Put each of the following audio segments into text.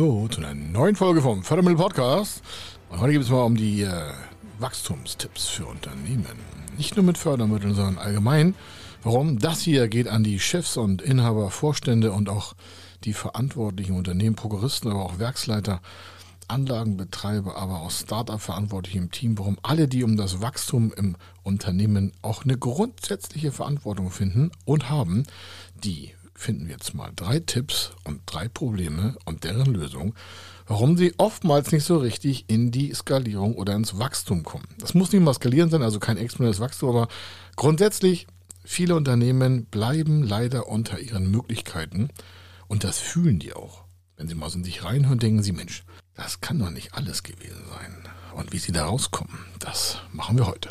hallo zu einer neuen Folge vom Fördermittel Podcast. Und heute geht es mal um die äh, Wachstumstipps für Unternehmen. Nicht nur mit Fördermitteln, sondern allgemein. Warum? Das hier geht an die Chefs und Inhaber, Vorstände und auch die verantwortlichen Unternehmen, Prokuristen, aber auch Werksleiter, Anlagenbetreiber, aber auch Startup-Verantwortliche im Team. Warum alle, die um das Wachstum im Unternehmen auch eine grundsätzliche Verantwortung finden und haben, die finden wir jetzt mal drei Tipps und drei Probleme und deren Lösung, warum sie oftmals nicht so richtig in die Skalierung oder ins Wachstum kommen. Das muss nicht mal skalieren sein, also kein exponentielles Wachstum, aber grundsätzlich, viele Unternehmen bleiben leider unter ihren Möglichkeiten und das fühlen die auch. Wenn sie mal so in sich reinhören, denken sie, Mensch, das kann doch nicht alles gewesen sein. Und wie sie da rauskommen, das machen wir heute.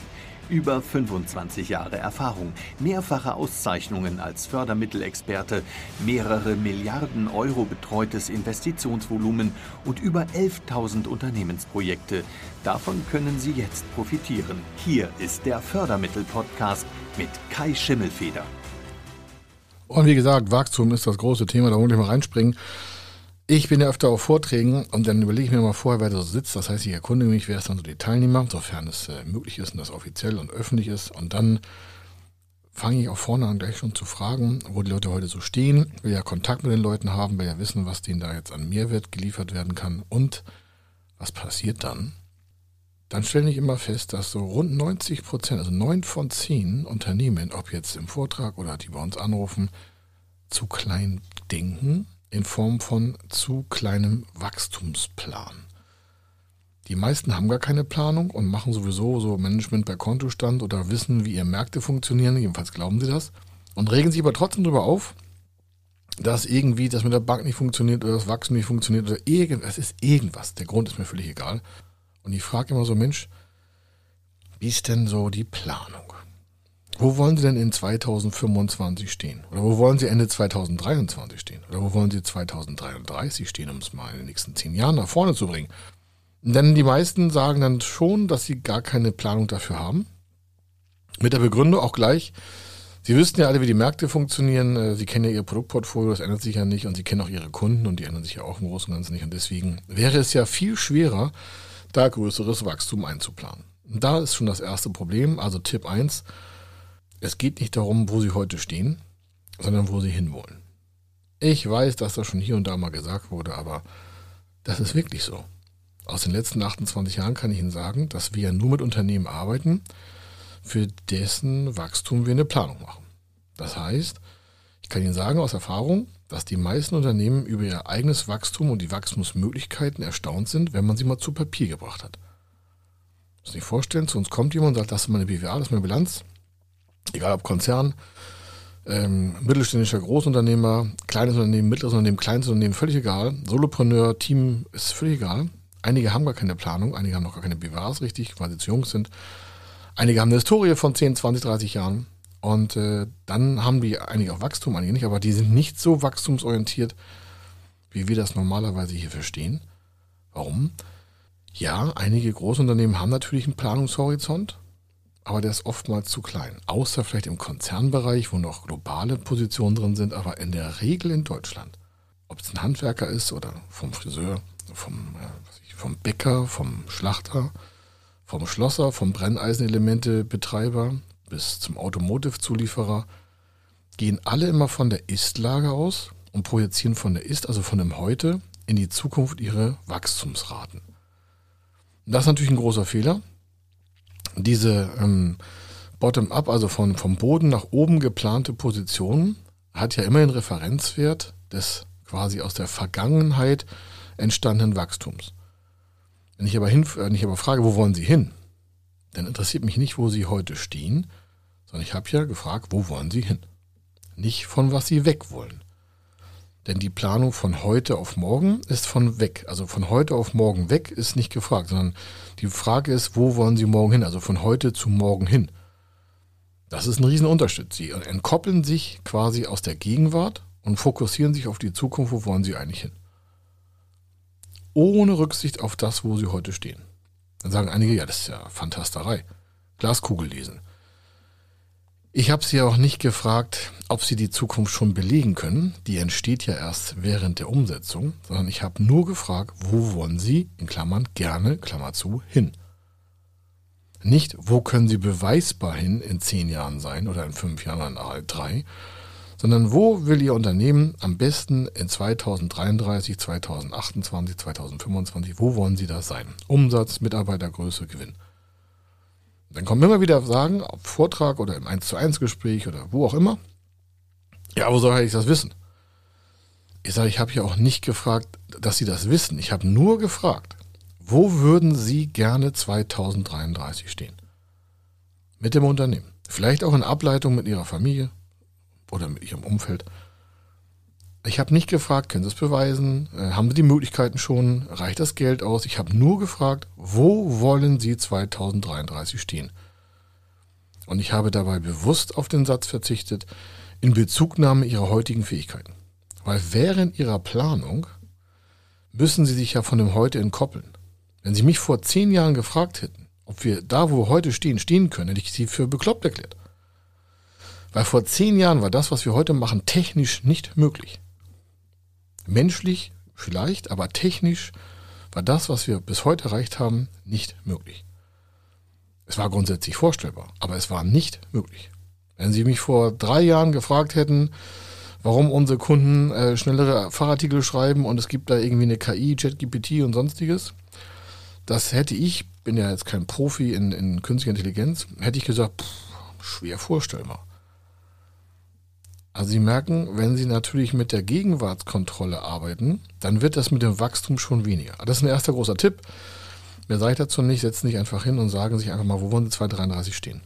Über 25 Jahre Erfahrung, mehrfache Auszeichnungen als Fördermittelexperte, mehrere Milliarden Euro betreutes Investitionsvolumen und über 11.000 Unternehmensprojekte. Davon können Sie jetzt profitieren. Hier ist der Fördermittel-Podcast mit Kai Schimmelfeder. Und wie gesagt, Wachstum ist das große Thema, da wollte ich mal reinspringen. Ich bin ja öfter auf Vorträgen und dann überlege ich mir mal vorher, wer da so sitzt. Das heißt, ich erkundige mich, wer ist dann so die Teilnehmer, sofern es äh, möglich ist und das offiziell und öffentlich ist. Und dann fange ich auch vorne an, gleich schon zu fragen, wo die Leute heute so stehen, will ja Kontakt mit den Leuten haben, will ja wissen, was denen da jetzt an Mehrwert geliefert werden kann und was passiert dann. Dann stelle ich immer fest, dass so rund 90 Prozent, also neun von zehn Unternehmen, ob jetzt im Vortrag oder die bei uns anrufen, zu klein denken in Form von zu kleinem Wachstumsplan. Die meisten haben gar keine Planung und machen sowieso so Management bei Kontostand oder wissen, wie ihre Märkte funktionieren, jedenfalls glauben sie das, und regen sich aber trotzdem darüber auf, dass irgendwie das mit der Bank nicht funktioniert oder das Wachstum nicht funktioniert oder irgendwas, ist irgendwas. Der Grund ist mir völlig egal. Und ich frage immer so, Mensch, wie ist denn so die Planung? Wo wollen Sie denn in 2025 stehen? Oder wo wollen Sie Ende 2023 stehen? Oder wo wollen Sie 2033 stehen, um es mal in den nächsten zehn Jahren nach vorne zu bringen? Denn die meisten sagen dann schon, dass sie gar keine Planung dafür haben. Mit der Begründung auch gleich, Sie wüssten ja alle, wie die Märkte funktionieren. Äh, sie kennen ja Ihr Produktportfolio, das ändert sich ja nicht. Und Sie kennen auch Ihre Kunden und die ändern sich ja auch im Großen und Ganzen nicht. Und deswegen wäre es ja viel schwerer, da größeres Wachstum einzuplanen. Und da ist schon das erste Problem. Also Tipp 1, es geht nicht darum, wo sie heute stehen, sondern wo sie hinwollen. Ich weiß, dass das schon hier und da mal gesagt wurde, aber das ist wirklich so. Aus den letzten 28 Jahren kann ich Ihnen sagen, dass wir nur mit Unternehmen arbeiten, für dessen Wachstum wir eine Planung machen. Das heißt, ich kann Ihnen sagen aus Erfahrung, dass die meisten Unternehmen über ihr eigenes Wachstum und die Wachstumsmöglichkeiten erstaunt sind, wenn man sie mal zu Papier gebracht hat. Muss sich vorstellen, zu uns kommt jemand und sagt, das ist meine BWA, das ist meine Bilanz egal ob Konzern, ähm, mittelständischer Großunternehmer, kleines Unternehmen, mittleres Unternehmen, kleines Unternehmen, völlig egal. Solopreneur, Team ist völlig egal. Einige haben gar keine Planung, einige haben noch gar keine BWAs richtig, weil sie zu jung sind. Einige haben eine Historie von 10, 20, 30 Jahren. Und äh, dann haben die einige auch Wachstum, einige nicht, aber die sind nicht so wachstumsorientiert, wie wir das normalerweise hier verstehen. Warum? Ja, einige Großunternehmen haben natürlich einen Planungshorizont, aber der ist oftmals zu klein. Außer vielleicht im Konzernbereich, wo noch globale Positionen drin sind, aber in der Regel in Deutschland. Ob es ein Handwerker ist oder vom Friseur, vom, äh, vom Bäcker, vom Schlachter, vom Schlosser, vom Brenneisenelemente-Betreiber bis zum Automotive-Zulieferer, gehen alle immer von der Ist-Lage aus und projizieren von der Ist, also von dem Heute, in die Zukunft ihre Wachstumsraten. das ist natürlich ein großer Fehler, diese ähm, Bottom-up, also von, vom Boden nach oben geplante Position, hat ja immer den Referenzwert des quasi aus der Vergangenheit entstandenen Wachstums. Wenn ich aber, hin, wenn ich aber frage, wo wollen Sie hin, dann interessiert mich nicht, wo Sie heute stehen, sondern ich habe ja gefragt, wo wollen Sie hin? Nicht von was Sie weg wollen. Denn die Planung von heute auf morgen ist von weg. Also von heute auf morgen weg ist nicht gefragt, sondern die Frage ist, wo wollen Sie morgen hin? Also von heute zu morgen hin. Das ist ein Riesenunterschied. Sie entkoppeln sich quasi aus der Gegenwart und fokussieren sich auf die Zukunft, wo wollen Sie eigentlich hin? Ohne Rücksicht auf das, wo Sie heute stehen. Dann sagen einige, ja, das ist ja Fantasterei. Glaskugel lesen. Ich habe Sie auch nicht gefragt, ob Sie die Zukunft schon belegen können. Die entsteht ja erst während der Umsetzung, sondern ich habe nur gefragt, wo wollen Sie, in Klammern gerne, Klammer zu, hin. Nicht, wo können Sie beweisbar hin in zehn Jahren sein oder in fünf Jahren oder in drei, sondern wo will Ihr Unternehmen am besten in 2033, 2028, 2025, wo wollen Sie das sein? Umsatz, Mitarbeitergröße, Gewinn. Dann kommen immer wieder Sagen, auf Vortrag oder im 1 zu 1 Gespräch oder wo auch immer. Ja, wo soll ich das wissen? Ich sage, ich habe ja auch nicht gefragt, dass Sie das wissen. Ich habe nur gefragt, wo würden Sie gerne 2033 stehen? Mit dem Unternehmen. Vielleicht auch in Ableitung mit Ihrer Familie oder mit Ihrem Umfeld. Ich habe nicht gefragt, können Sie es beweisen? Äh, haben Sie die Möglichkeiten schon? Reicht das Geld aus? Ich habe nur gefragt, wo wollen Sie 2033 stehen? Und ich habe dabei bewusst auf den Satz verzichtet, in Bezugnahme Ihrer heutigen Fähigkeiten. Weil während Ihrer Planung müssen Sie sich ja von dem Heute entkoppeln. Wenn Sie mich vor zehn Jahren gefragt hätten, ob wir da, wo wir heute stehen, stehen können, hätte ich Sie für bekloppt erklärt. Weil vor zehn Jahren war das, was wir heute machen, technisch nicht möglich. Menschlich vielleicht, aber technisch war das, was wir bis heute erreicht haben, nicht möglich. Es war grundsätzlich vorstellbar, aber es war nicht möglich. Wenn Sie mich vor drei Jahren gefragt hätten, warum unsere Kunden äh, schnellere Fachartikel schreiben und es gibt da irgendwie eine KI, ChatGPT und sonstiges, das hätte ich, bin ja jetzt kein Profi in, in künstlicher Intelligenz, hätte ich gesagt, pff, schwer vorstellbar. Also Sie merken, wenn Sie natürlich mit der Gegenwartskontrolle arbeiten, dann wird das mit dem Wachstum schon weniger. Das ist ein erster großer Tipp. Mehr sage ich dazu nicht, setzen sich einfach hin und sagen sich einfach mal, wo wollen Sie 233 stehen?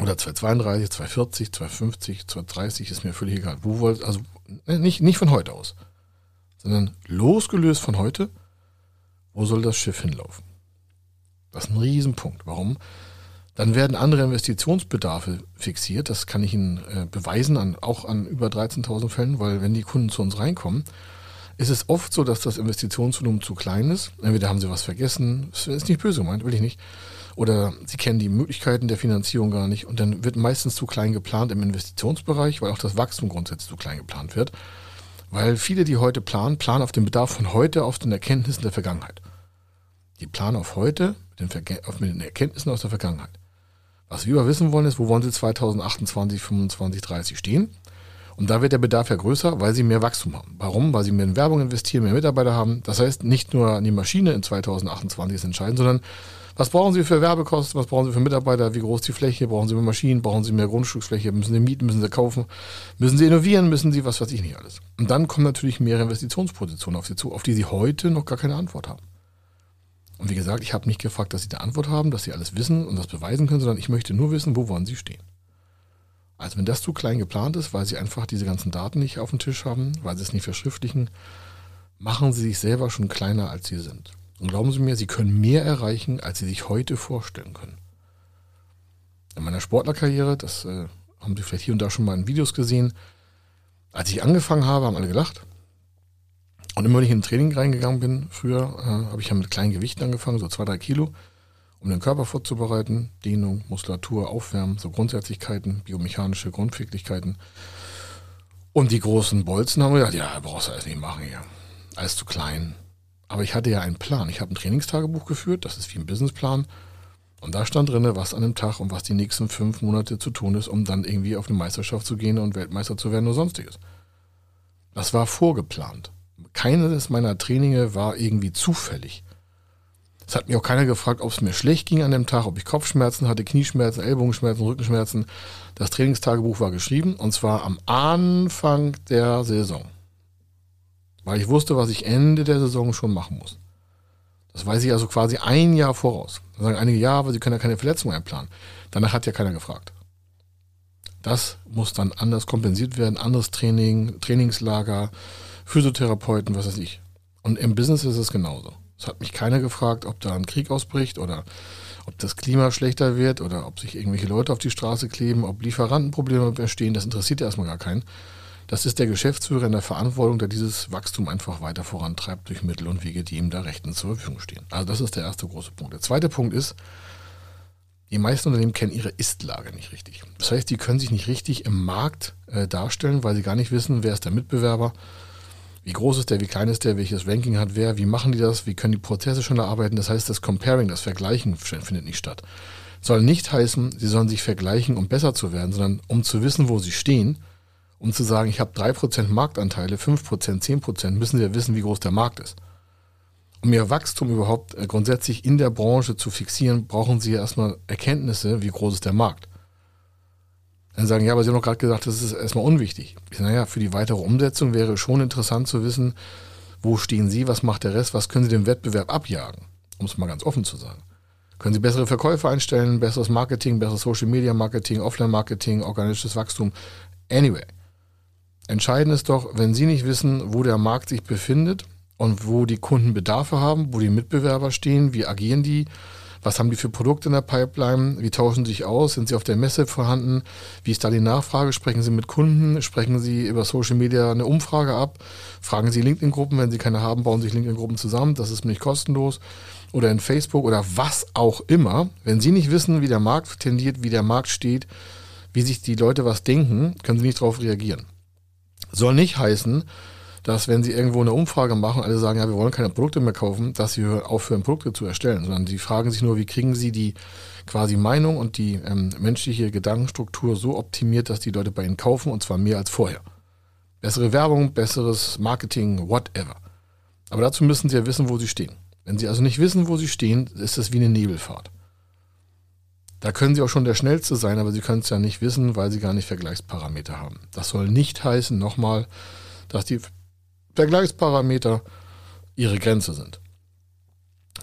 Oder 232, 240, 250, 230, ist mir völlig egal. Wo wollt, also ne, nicht, nicht von heute aus, sondern losgelöst von heute, wo soll das Schiff hinlaufen? Das ist ein Riesenpunkt. Warum? Dann werden andere Investitionsbedarfe fixiert. Das kann ich Ihnen äh, beweisen, an, auch an über 13.000 Fällen, weil wenn die Kunden zu uns reinkommen, ist es oft so, dass das Investitionsvolumen zu klein ist. Entweder haben sie was vergessen, das ist nicht böse gemeint, will ich nicht. Oder sie kennen die Möglichkeiten der Finanzierung gar nicht. Und dann wird meistens zu klein geplant im Investitionsbereich, weil auch das Wachstum grundsätzlich zu klein geplant wird. Weil viele, die heute planen, planen auf den Bedarf von heute, auf den Erkenntnissen der Vergangenheit. Die planen auf heute mit den, mit den Erkenntnissen aus der Vergangenheit. Was wir aber wissen wollen, ist, wo wollen Sie 2028, 25, 30 stehen? Und da wird der Bedarf ja größer, weil Sie mehr Wachstum haben. Warum? Weil Sie mehr in Werbung investieren, mehr Mitarbeiter haben. Das heißt, nicht nur die Maschine in 2028 ist entscheidend, sondern was brauchen Sie für Werbekosten? Was brauchen Sie für Mitarbeiter? Wie groß die Fläche? Brauchen Sie mehr Maschinen? Brauchen Sie mehr Grundstücksfläche? Müssen Sie mieten? Müssen Sie kaufen? Müssen Sie innovieren? Müssen Sie was weiß ich nicht alles? Und dann kommen natürlich mehrere Investitionspositionen auf Sie zu, auf die Sie heute noch gar keine Antwort haben. Und wie gesagt, ich habe nicht gefragt, dass Sie eine Antwort haben, dass Sie alles wissen und das beweisen können, sondern ich möchte nur wissen, wo wollen Sie stehen. Also wenn das zu klein geplant ist, weil Sie einfach diese ganzen Daten nicht auf dem Tisch haben, weil Sie es nicht verschriftlichen, machen Sie sich selber schon kleiner, als Sie sind. Und glauben Sie mir, Sie können mehr erreichen, als Sie sich heute vorstellen können. In meiner Sportlerkarriere, das äh, haben Sie vielleicht hier und da schon mal in Videos gesehen, als ich angefangen habe, haben alle gelacht. Und immer wenn ich in ein Training reingegangen bin, früher, äh, habe ich ja mit kleinen Gewichten angefangen, so zwei, drei Kilo, um den Körper vorzubereiten. Dehnung, Muskulatur, Aufwärmen, so Grundsätzlichkeiten, biomechanische Grundpflichtigkeiten. Und die großen Bolzen haben gesagt, ja, brauchst du alles nicht machen hier. Alles zu klein. Aber ich hatte ja einen Plan. Ich habe ein Trainingstagebuch geführt, das ist wie ein Businessplan. Und da stand drin, was an dem Tag und was die nächsten fünf Monate zu tun ist, um dann irgendwie auf eine Meisterschaft zu gehen und Weltmeister zu werden oder sonstiges. Das war vorgeplant keines meiner Traininge war irgendwie zufällig. Es hat mir auch keiner gefragt, ob es mir schlecht ging an dem Tag, ob ich Kopfschmerzen hatte, Knieschmerzen, Ellbogenschmerzen, Rückenschmerzen. Das Trainingstagebuch war geschrieben und zwar am Anfang der Saison. Weil ich wusste, was ich Ende der Saison schon machen muss. Das weiß ich also quasi ein Jahr voraus. Da sagen einige, ja, aber sie können ja keine Verletzung einplanen. Danach hat ja keiner gefragt. Das muss dann anders kompensiert werden, anderes Training, Trainingslager, Physiotherapeuten, was weiß ich. Und im Business ist es genauso. Es hat mich keiner gefragt, ob da ein Krieg ausbricht oder ob das Klima schlechter wird oder ob sich irgendwelche Leute auf die Straße kleben, ob Lieferantenprobleme bestehen. Das interessiert ja erstmal gar keinen. Das ist der Geschäftsführer in der Verantwortung, der dieses Wachstum einfach weiter vorantreibt durch Mittel und Wege, die ihm da rechtens zur Verfügung stehen. Also das ist der erste große Punkt. Der zweite Punkt ist, die meisten Unternehmen kennen ihre Ist-Lage nicht richtig. Das heißt, die können sich nicht richtig im Markt äh, darstellen, weil sie gar nicht wissen, wer ist der Mitbewerber, wie groß ist der, wie klein ist der, welches Ranking hat wer, wie machen die das, wie können die Prozesse schon erarbeiten. Das heißt, das Comparing, das Vergleichen findet nicht statt. Soll nicht heißen, sie sollen sich vergleichen, um besser zu werden, sondern um zu wissen, wo sie stehen, um zu sagen, ich habe 3% Marktanteile, 5%, 10%, müssen sie ja wissen, wie groß der Markt ist. Um ihr Wachstum überhaupt äh, grundsätzlich in der Branche zu fixieren, brauchen sie ja erstmal Erkenntnisse, wie groß ist der Markt. Dann sagen, ja, aber Sie haben doch gerade gesagt, das ist erstmal unwichtig. Ich naja, für die weitere Umsetzung wäre schon interessant zu wissen, wo stehen Sie, was macht der Rest, was können Sie dem Wettbewerb abjagen, um es mal ganz offen zu sagen. Können Sie bessere Verkäufe einstellen, besseres Marketing, besseres Social Media Marketing, Offline Marketing, organisches Wachstum. Anyway. Entscheidend ist doch, wenn Sie nicht wissen, wo der Markt sich befindet und wo die Kunden Bedarfe haben, wo die Mitbewerber stehen, wie agieren die, was haben die für Produkte in der Pipeline? Wie tauschen sie sich aus? Sind sie auf der Messe vorhanden? Wie ist da die Nachfrage? Sprechen sie mit Kunden? Sprechen sie über Social Media eine Umfrage ab? Fragen sie LinkedIn-Gruppen? Wenn sie keine haben, bauen sich LinkedIn-Gruppen zusammen. Das ist nicht kostenlos. Oder in Facebook oder was auch immer. Wenn sie nicht wissen, wie der Markt tendiert, wie der Markt steht, wie sich die Leute was denken, können sie nicht darauf reagieren. Soll nicht heißen, dass wenn sie irgendwo eine Umfrage machen, alle sagen, ja, wir wollen keine Produkte mehr kaufen, dass sie aufhören, Produkte zu erstellen, sondern sie fragen sich nur, wie kriegen sie die quasi Meinung und die ähm, menschliche Gedankenstruktur so optimiert, dass die Leute bei ihnen kaufen und zwar mehr als vorher. Bessere Werbung, besseres Marketing, whatever. Aber dazu müssen sie ja wissen, wo sie stehen. Wenn sie also nicht wissen, wo sie stehen, ist das wie eine Nebelfahrt. Da können sie auch schon der Schnellste sein, aber sie können es ja nicht wissen, weil sie gar nicht Vergleichsparameter haben. Das soll nicht heißen, nochmal, dass die Vergleichsparameter ihre Grenze sind.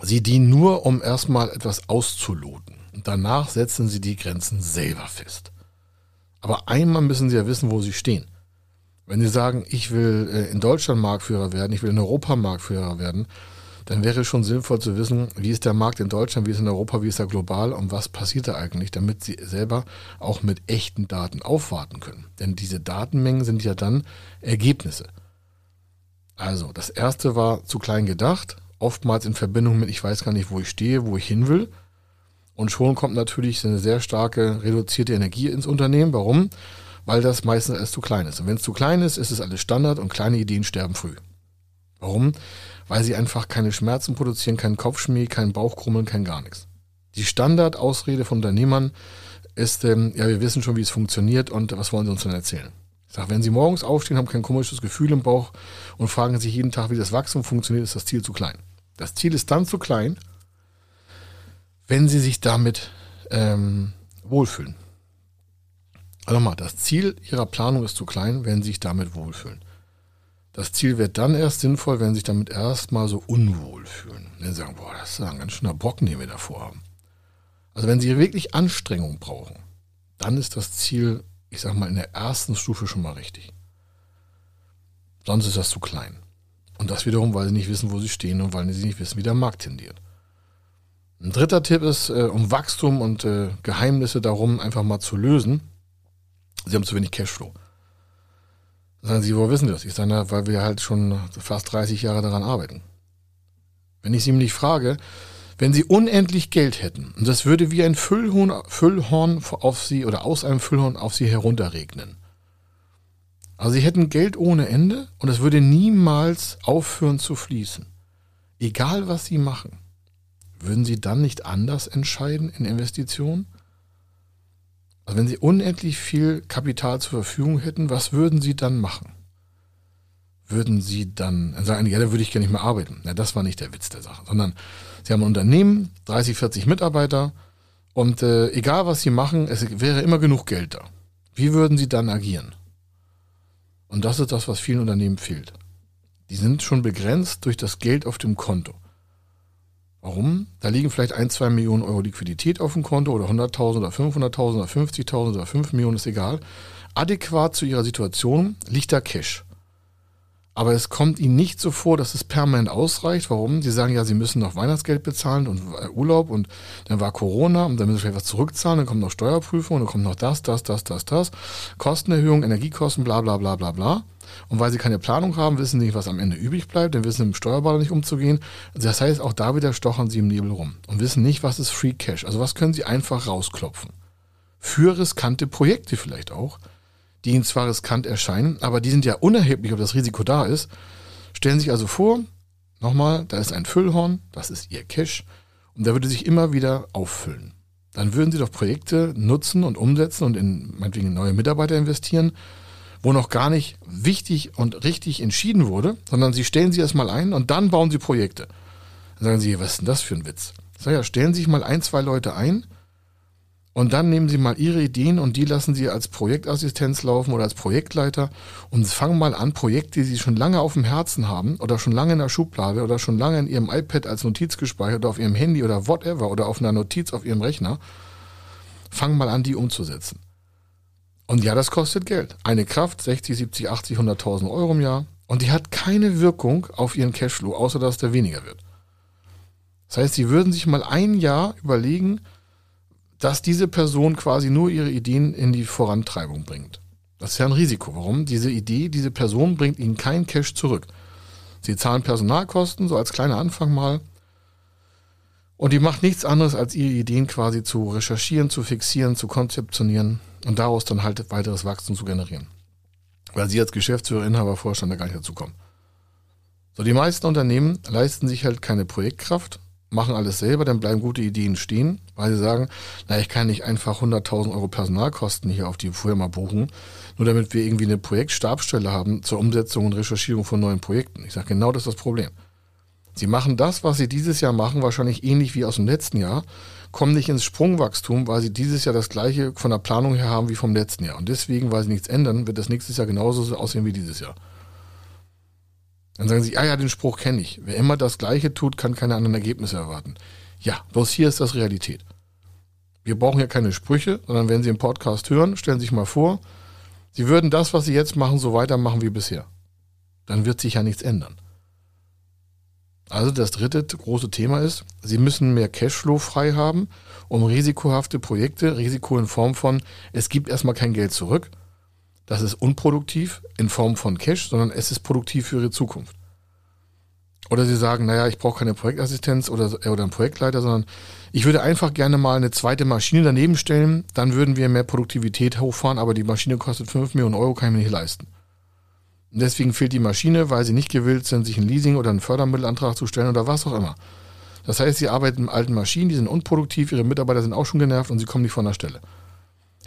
Sie dienen nur, um erstmal etwas auszuloten. Und danach setzen sie die Grenzen selber fest. Aber einmal müssen sie ja wissen, wo sie stehen. Wenn sie sagen, ich will äh, in Deutschland Marktführer werden, ich will in Europa Marktführer werden, dann wäre es schon sinnvoll zu wissen, wie ist der Markt in Deutschland, wie ist in Europa, wie ist er global und was passiert da eigentlich, damit sie selber auch mit echten Daten aufwarten können. Denn diese Datenmengen sind ja dann Ergebnisse. Also, das erste war zu klein gedacht, oftmals in Verbindung mit, ich weiß gar nicht, wo ich stehe, wo ich hin will. Und schon kommt natürlich eine sehr starke reduzierte Energie ins Unternehmen. Warum? Weil das meistens alles zu klein ist. Und wenn es zu klein ist, ist es alles Standard und kleine Ideen sterben früh. Warum? Weil sie einfach keine Schmerzen produzieren, keinen Kopfschmäh, keinen Bauchkrummeln, kein gar nichts. Die Standardausrede von Unternehmern ist, ähm, ja, wir wissen schon, wie es funktioniert und was wollen sie uns denn erzählen? Ich sage, wenn Sie morgens aufstehen, haben kein komisches Gefühl im Bauch und fragen sich jeden Tag, wie das Wachstum funktioniert, ist das Ziel zu klein. Das Ziel ist dann zu klein, wenn Sie sich damit ähm, wohlfühlen. Also nochmal, das Ziel Ihrer Planung ist zu klein, wenn Sie sich damit wohlfühlen. Das Ziel wird dann erst sinnvoll, wenn Sie sich damit erstmal so unwohl fühlen. Wenn Sie sagen, boah, das ist ein ganz schöner Brocken, den wir davor haben. Also wenn Sie wirklich Anstrengung brauchen, dann ist das Ziel ich sag mal, in der ersten Stufe schon mal richtig. Sonst ist das zu klein. Und das wiederum, weil sie nicht wissen, wo sie stehen und weil sie nicht wissen, wie der Markt tendiert. Ein dritter Tipp ist, äh, um Wachstum und äh, Geheimnisse darum einfach mal zu lösen. Sie haben zu wenig Cashflow. sagen Sie, woher wissen Sie das? Ich sage, weil wir halt schon fast 30 Jahre daran arbeiten. Wenn ich Sie nämlich frage, wenn sie unendlich Geld hätten, und das würde wie ein Füllhorn, Füllhorn auf sie oder aus einem Füllhorn auf sie herunterregnen. Also sie hätten Geld ohne Ende und es würde niemals aufhören zu fließen. Egal was sie machen. Würden sie dann nicht anders entscheiden in Investitionen? Also wenn sie unendlich viel Kapital zur Verfügung hätten, was würden sie dann machen? Würden sie dann sagen, ja, da würde ich gar nicht mehr arbeiten. Ja, das war nicht der Witz der Sache, sondern Sie haben ein Unternehmen, 30, 40 Mitarbeiter und äh, egal was Sie machen, es wäre immer genug Geld da. Wie würden Sie dann agieren? Und das ist das, was vielen Unternehmen fehlt. Die sind schon begrenzt durch das Geld auf dem Konto. Warum? Da liegen vielleicht ein, zwei Millionen Euro Liquidität auf dem Konto oder 100.000 oder 500.000 oder 50.000 oder 5 Millionen, ist egal. Adäquat zu ihrer Situation liegt da Cash. Aber es kommt ihnen nicht so vor, dass es permanent ausreicht. Warum? Sie sagen ja, sie müssen noch Weihnachtsgeld bezahlen und äh, Urlaub und dann war Corona und dann müssen sie vielleicht was zurückzahlen, dann kommt noch Steuerprüfung, dann kommt noch das, das, das, das, das. Kostenerhöhung, Energiekosten, bla bla bla bla bla. Und weil sie keine Planung haben, wissen sie nicht, was am Ende übrig bleibt, dann wissen sie mit dem Steuerberater nicht umzugehen. Das heißt, auch da wieder stochern sie im Nebel rum und wissen nicht, was ist Free Cash. Also was können sie einfach rausklopfen. Für riskante Projekte vielleicht auch, die ihnen zwar riskant erscheinen, aber die sind ja unerheblich, ob das Risiko da ist. Stellen Sie sich also vor, nochmal, da ist ein Füllhorn, das ist Ihr Cash und der würde sich immer wieder auffüllen. Dann würden Sie doch Projekte nutzen und umsetzen und in meinetwegen neue Mitarbeiter investieren wo noch gar nicht wichtig und richtig entschieden wurde, sondern sie stellen sie erstmal ein und dann bauen sie Projekte. Dann sagen sie, was ist denn das für ein Witz? Sag ja, stellen Sie sich mal ein, zwei Leute ein und dann nehmen Sie mal Ihre Ideen und die lassen Sie als Projektassistenz laufen oder als Projektleiter und fangen mal an, Projekte, die Sie schon lange auf dem Herzen haben oder schon lange in der Schublade oder schon lange in Ihrem iPad als Notiz gespeichert oder auf Ihrem Handy oder whatever oder auf einer Notiz auf Ihrem Rechner, fangen mal an, die umzusetzen. Und ja, das kostet Geld. Eine Kraft 60, 70, 80, 100.000 Euro im Jahr. Und die hat keine Wirkung auf ihren Cashflow, außer dass der weniger wird. Das heißt, sie würden sich mal ein Jahr überlegen, dass diese Person quasi nur ihre Ideen in die Vorantreibung bringt. Das ist ja ein Risiko. Warum? Diese Idee, diese Person bringt ihnen kein Cash zurück. Sie zahlen Personalkosten, so als kleiner Anfang mal. Und die macht nichts anderes, als ihre Ideen quasi zu recherchieren, zu fixieren, zu konzeptionieren und daraus dann halt weiteres Wachstum zu generieren. Weil sie als Geschäftsführer, Inhaber, Vorstand da gar nicht dazu kommen. So, die meisten Unternehmen leisten sich halt keine Projektkraft, machen alles selber, dann bleiben gute Ideen stehen, weil sie sagen, na, ich kann nicht einfach 100.000 Euro Personalkosten hier auf die Firma buchen, nur damit wir irgendwie eine Projektstabsstelle haben zur Umsetzung und Recherchierung von neuen Projekten. Ich sage, genau das ist das Problem. Sie machen das, was sie dieses Jahr machen, wahrscheinlich ähnlich wie aus dem letzten Jahr, kommen nicht ins Sprungwachstum, weil sie dieses Jahr das gleiche von der Planung her haben wie vom letzten Jahr. Und deswegen, weil sie nichts ändern, wird das nächstes Jahr genauso so aussehen wie dieses Jahr. Dann sagen sie, ah ja, den Spruch kenne ich. Wer immer das Gleiche tut, kann keine anderen Ergebnisse erwarten. Ja, bloß hier ist das Realität. Wir brauchen ja keine Sprüche, sondern wenn Sie einen Podcast hören, stellen Sie sich mal vor, Sie würden das, was Sie jetzt machen, so weitermachen wie bisher. Dann wird sich ja nichts ändern. Also das dritte große Thema ist, Sie müssen mehr Cashflow frei haben, um risikohafte Projekte, Risiko in Form von, es gibt erstmal kein Geld zurück, das ist unproduktiv in Form von Cash, sondern es ist produktiv für Ihre Zukunft. Oder Sie sagen, naja, ich brauche keine Projektassistenz oder, oder einen Projektleiter, sondern ich würde einfach gerne mal eine zweite Maschine daneben stellen, dann würden wir mehr Produktivität hochfahren, aber die Maschine kostet 5 Millionen Euro, kann ich mir nicht leisten. Und deswegen fehlt die Maschine, weil sie nicht gewillt sind, sich ein Leasing oder einen Fördermittelantrag zu stellen oder was auch immer. Das heißt, sie arbeiten mit alten Maschinen, die sind unproduktiv, ihre Mitarbeiter sind auch schon genervt und sie kommen nicht von der Stelle.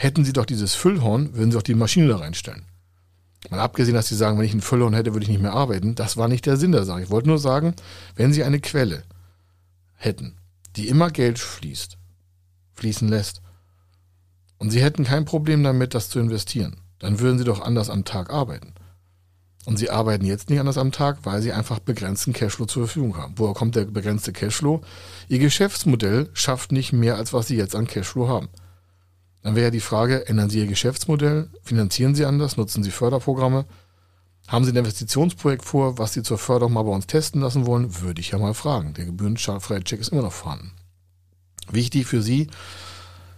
Hätten sie doch dieses Füllhorn, würden sie auch die Maschine da reinstellen. Mal abgesehen, dass sie sagen, wenn ich ein Füllhorn hätte, würde ich nicht mehr arbeiten. Das war nicht der Sinn der Sache. Ich wollte nur sagen, wenn sie eine Quelle hätten, die immer Geld fließt, fließen lässt, und sie hätten kein Problem damit, das zu investieren, dann würden sie doch anders am Tag arbeiten. Und sie arbeiten jetzt nicht anders am Tag, weil sie einfach begrenzten Cashflow zur Verfügung haben. Woher kommt der begrenzte Cashflow? Ihr Geschäftsmodell schafft nicht mehr, als was sie jetzt an Cashflow haben. Dann wäre ja die Frage, ändern Sie Ihr Geschäftsmodell? Finanzieren Sie anders? Nutzen Sie Förderprogramme? Haben Sie ein Investitionsprojekt vor, was Sie zur Förderung mal bei uns testen lassen wollen? Würde ich ja mal fragen. Der gebührenfreie Check ist immer noch vorhanden. Wichtig für Sie,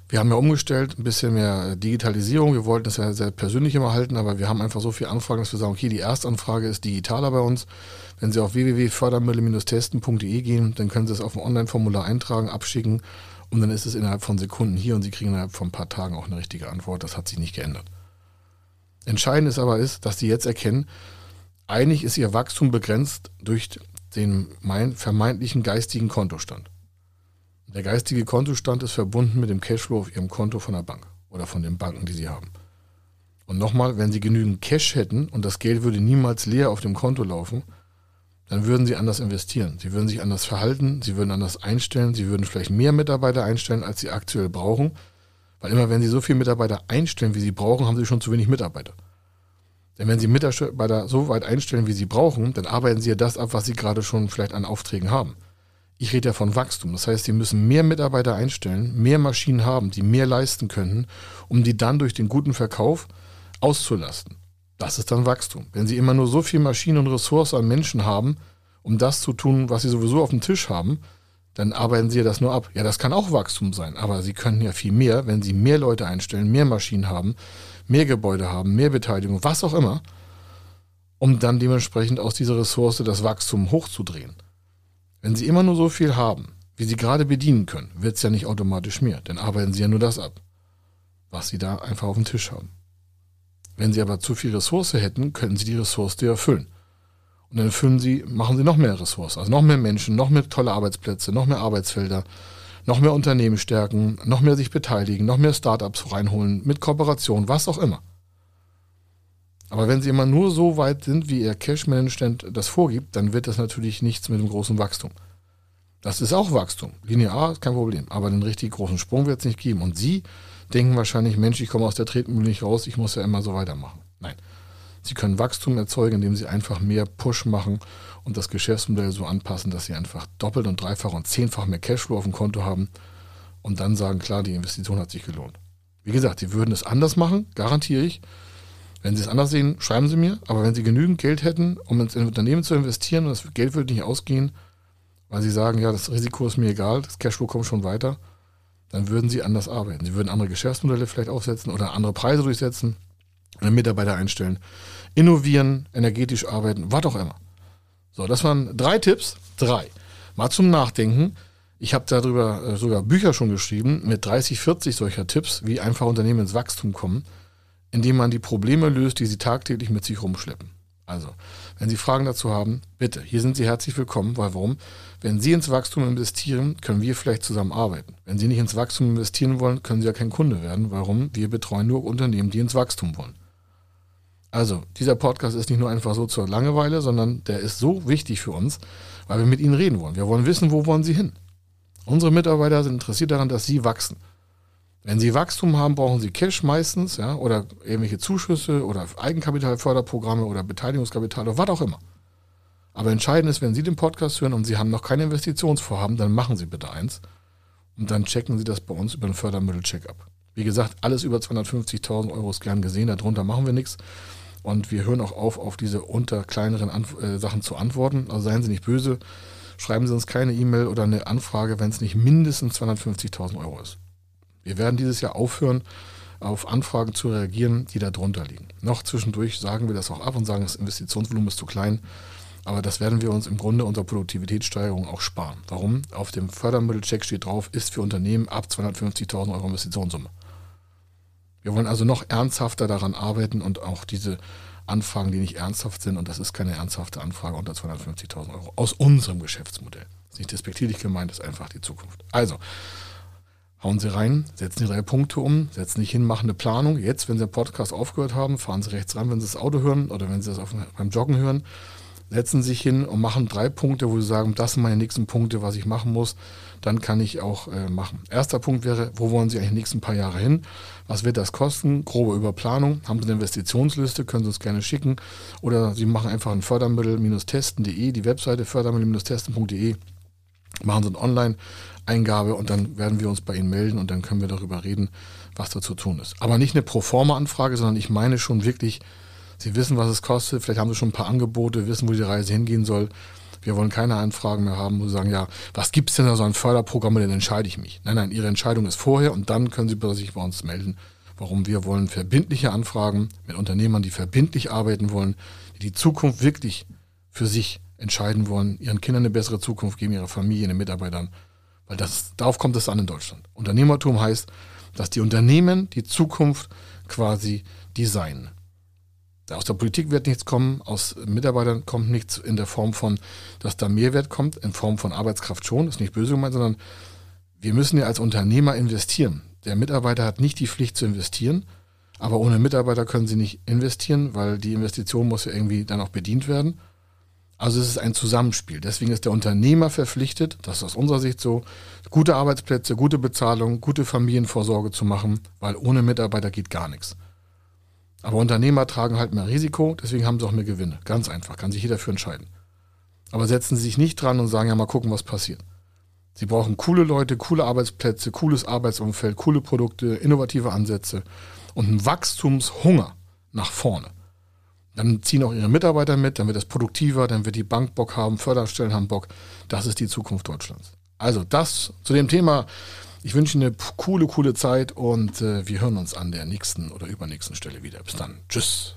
wir haben ja umgestellt, ein bisschen mehr Digitalisierung. Wir wollten es ja sehr persönlich immer halten, aber wir haben einfach so viele Anfragen, dass wir sagen, okay, die Erstanfrage ist digitaler bei uns. Wenn Sie auf www.fördermittel-testen.de gehen, dann können Sie es auf dem Online-Formular eintragen, abschicken und dann ist es innerhalb von Sekunden hier und Sie kriegen innerhalb von ein paar Tagen auch eine richtige Antwort. Das hat sich nicht geändert. Entscheidend ist aber ist, dass Sie jetzt erkennen, eigentlich ist Ihr Wachstum begrenzt durch den vermeintlichen geistigen Kontostand. Der geistige Kontostand ist verbunden mit dem Cashflow auf Ihrem Konto von der Bank oder von den Banken, die Sie haben. Und nochmal, wenn Sie genügend Cash hätten und das Geld würde niemals leer auf dem Konto laufen, dann würden Sie anders investieren. Sie würden sich anders verhalten, Sie würden anders einstellen, Sie würden vielleicht mehr Mitarbeiter einstellen, als Sie aktuell brauchen. Weil immer, wenn Sie so viele Mitarbeiter einstellen, wie Sie brauchen, haben Sie schon zu wenig Mitarbeiter. Denn wenn Sie Mitarbeiter so weit einstellen, wie Sie brauchen, dann arbeiten Sie ja das ab, was Sie gerade schon vielleicht an Aufträgen haben. Ich rede ja von Wachstum. Das heißt, sie müssen mehr Mitarbeiter einstellen, mehr Maschinen haben, die mehr leisten können, um die dann durch den guten Verkauf auszulasten. Das ist dann Wachstum. Wenn sie immer nur so viel Maschinen und Ressourcen an Menschen haben, um das zu tun, was sie sowieso auf dem Tisch haben, dann arbeiten sie das nur ab. Ja, das kann auch Wachstum sein, aber sie können ja viel mehr, wenn sie mehr Leute einstellen, mehr Maschinen haben, mehr Gebäude haben, mehr Beteiligung, was auch immer, um dann dementsprechend aus dieser Ressource das Wachstum hochzudrehen. Wenn sie immer nur so viel haben, wie sie gerade bedienen können, wird es ja nicht automatisch mehr, dann arbeiten sie ja nur das ab, was sie da einfach auf dem Tisch haben. Wenn sie aber zu viel Ressource hätten, könnten sie die Ressource erfüllen. Und dann füllen sie, machen sie noch mehr Ressourcen, also noch mehr Menschen, noch mehr tolle Arbeitsplätze, noch mehr Arbeitsfelder, noch mehr Unternehmen stärken, noch mehr sich beteiligen, noch mehr Startups reinholen, mit Kooperation, was auch immer. Aber wenn sie immer nur so weit sind, wie ihr Cash-Management das vorgibt, dann wird das natürlich nichts mit dem großen Wachstum. Das ist auch Wachstum. Linear ist kein Problem. Aber den richtig großen Sprung wird es nicht geben. Und Sie denken wahrscheinlich, Mensch, ich komme aus der Tretmühle nicht raus, ich muss ja immer so weitermachen. Nein. Sie können Wachstum erzeugen, indem Sie einfach mehr Push machen und das Geschäftsmodell so anpassen, dass Sie einfach doppelt und dreifach und zehnfach mehr Cashflow auf dem Konto haben und dann sagen, klar, die Investition hat sich gelohnt. Wie gesagt, Sie würden es anders machen, garantiere ich. Wenn Sie es anders sehen, schreiben Sie mir. Aber wenn Sie genügend Geld hätten, um ins Unternehmen zu investieren und das Geld würde nicht ausgehen, weil Sie sagen, ja, das Risiko ist mir egal, das Cashflow kommt schon weiter, dann würden Sie anders arbeiten. Sie würden andere Geschäftsmodelle vielleicht aufsetzen oder andere Preise durchsetzen, Mitarbeiter einstellen, innovieren, energetisch arbeiten, was auch immer. So, das waren drei Tipps. Drei. Mal zum Nachdenken. Ich habe darüber äh, sogar Bücher schon geschrieben mit 30, 40 solcher Tipps, wie einfach Unternehmen ins Wachstum kommen indem man die Probleme löst, die sie tagtäglich mit sich rumschleppen. Also, wenn Sie Fragen dazu haben, bitte, hier sind Sie herzlich willkommen, weil warum? Wenn Sie ins Wachstum investieren, können wir vielleicht zusammen arbeiten. Wenn Sie nicht ins Wachstum investieren wollen, können Sie ja kein Kunde werden. Warum? Wir betreuen nur Unternehmen, die ins Wachstum wollen. Also, dieser Podcast ist nicht nur einfach so zur Langeweile, sondern der ist so wichtig für uns, weil wir mit Ihnen reden wollen. Wir wollen wissen, wo wollen Sie hin? Unsere Mitarbeiter sind interessiert daran, dass Sie wachsen. Wenn Sie Wachstum haben, brauchen Sie Cash meistens, ja, oder irgendwelche Zuschüsse oder Eigenkapitalförderprogramme oder Beteiligungskapital oder was auch immer. Aber entscheidend ist, wenn Sie den Podcast hören und Sie haben noch keine Investitionsvorhaben, dann machen Sie bitte eins und dann checken Sie das bei uns über den Fördermittel-Check-up. Wie gesagt, alles über 250.000 Euro ist gern gesehen, darunter machen wir nichts. Und wir hören auch auf, auf diese unter kleineren Anf äh, Sachen zu antworten. Also seien Sie nicht böse, schreiben Sie uns keine E-Mail oder eine Anfrage, wenn es nicht mindestens 250.000 Euro ist. Wir werden dieses Jahr aufhören, auf Anfragen zu reagieren, die da drunter liegen. Noch zwischendurch sagen wir das auch ab und sagen, das Investitionsvolumen ist zu klein. Aber das werden wir uns im Grunde unter Produktivitätssteigerung auch sparen. Warum? Auf dem Fördermittelcheck steht drauf, ist für Unternehmen ab 250.000 Euro Investitionssumme. Wir wollen also noch ernsthafter daran arbeiten und auch diese Anfragen, die nicht ernsthaft sind, und das ist keine ernsthafte Anfrage unter 250.000 Euro, aus unserem Geschäftsmodell. Das ist nicht despektierlich gemeint, das ist einfach die Zukunft. Also, Hauen Sie rein, setzen die drei Punkte um, setzen sich hin, machen eine Planung. Jetzt, wenn Sie den Podcast aufgehört haben, fahren Sie rechts ran, wenn Sie das Auto hören oder wenn Sie das auf, beim Joggen hören. Setzen Sie sich hin und machen drei Punkte, wo Sie sagen, das sind meine nächsten Punkte, was ich machen muss. Dann kann ich auch äh, machen. Erster Punkt wäre, wo wollen Sie eigentlich die nächsten paar Jahre hin? Was wird das kosten? Grobe Überplanung. Haben Sie eine Investitionsliste? Können Sie uns gerne schicken. Oder Sie machen einfach ein Fördermittel-testen.de, die Webseite fördermittel-testen.de machen Sie ein Online Eingabe und dann werden wir uns bei Ihnen melden und dann können wir darüber reden, was da zu tun ist. Aber nicht eine Proforma-Anfrage, sondern ich meine schon wirklich, Sie wissen, was es kostet, vielleicht haben Sie schon ein paar Angebote, wissen, wo die Reise hingehen soll. Wir wollen keine Anfragen mehr haben, wo Sie sagen, ja, was gibt es denn da so ein Förderprogramm, dann entscheide ich mich. Nein, nein, Ihre Entscheidung ist vorher und dann können Sie sich bei uns melden. Warum wir wollen verbindliche Anfragen mit Unternehmern, die verbindlich arbeiten wollen, die die Zukunft wirklich für sich entscheiden wollen, ihren Kindern eine bessere Zukunft geben, ihrer Familie, den Mitarbeitern weil das, darauf kommt es an in Deutschland. Unternehmertum heißt, dass die Unternehmen die Zukunft quasi designen. Aus der Politik wird nichts kommen, aus Mitarbeitern kommt nichts in der Form von, dass da Mehrwert kommt, in Form von Arbeitskraft schon, ist nicht böse gemeint, sondern wir müssen ja als Unternehmer investieren. Der Mitarbeiter hat nicht die Pflicht zu investieren, aber ohne Mitarbeiter können sie nicht investieren, weil die Investition muss ja irgendwie dann auch bedient werden. Also es ist ein Zusammenspiel. Deswegen ist der Unternehmer verpflichtet, das ist aus unserer Sicht so, gute Arbeitsplätze, gute Bezahlung, gute Familienvorsorge zu machen, weil ohne Mitarbeiter geht gar nichts. Aber Unternehmer tragen halt mehr Risiko, deswegen haben sie auch mehr Gewinne. Ganz einfach, kann sich jeder für entscheiden. Aber setzen Sie sich nicht dran und sagen, ja, mal gucken, was passiert. Sie brauchen coole Leute, coole Arbeitsplätze, cooles Arbeitsumfeld, coole Produkte, innovative Ansätze und einen Wachstumshunger nach vorne. Dann ziehen auch ihre Mitarbeiter mit, dann wird es produktiver, dann wird die Bank Bock haben, Förderstellen haben Bock. Das ist die Zukunft Deutschlands. Also das zu dem Thema. Ich wünsche Ihnen eine coole, coole Zeit und äh, wir hören uns an der nächsten oder übernächsten Stelle wieder. Bis dann. Tschüss.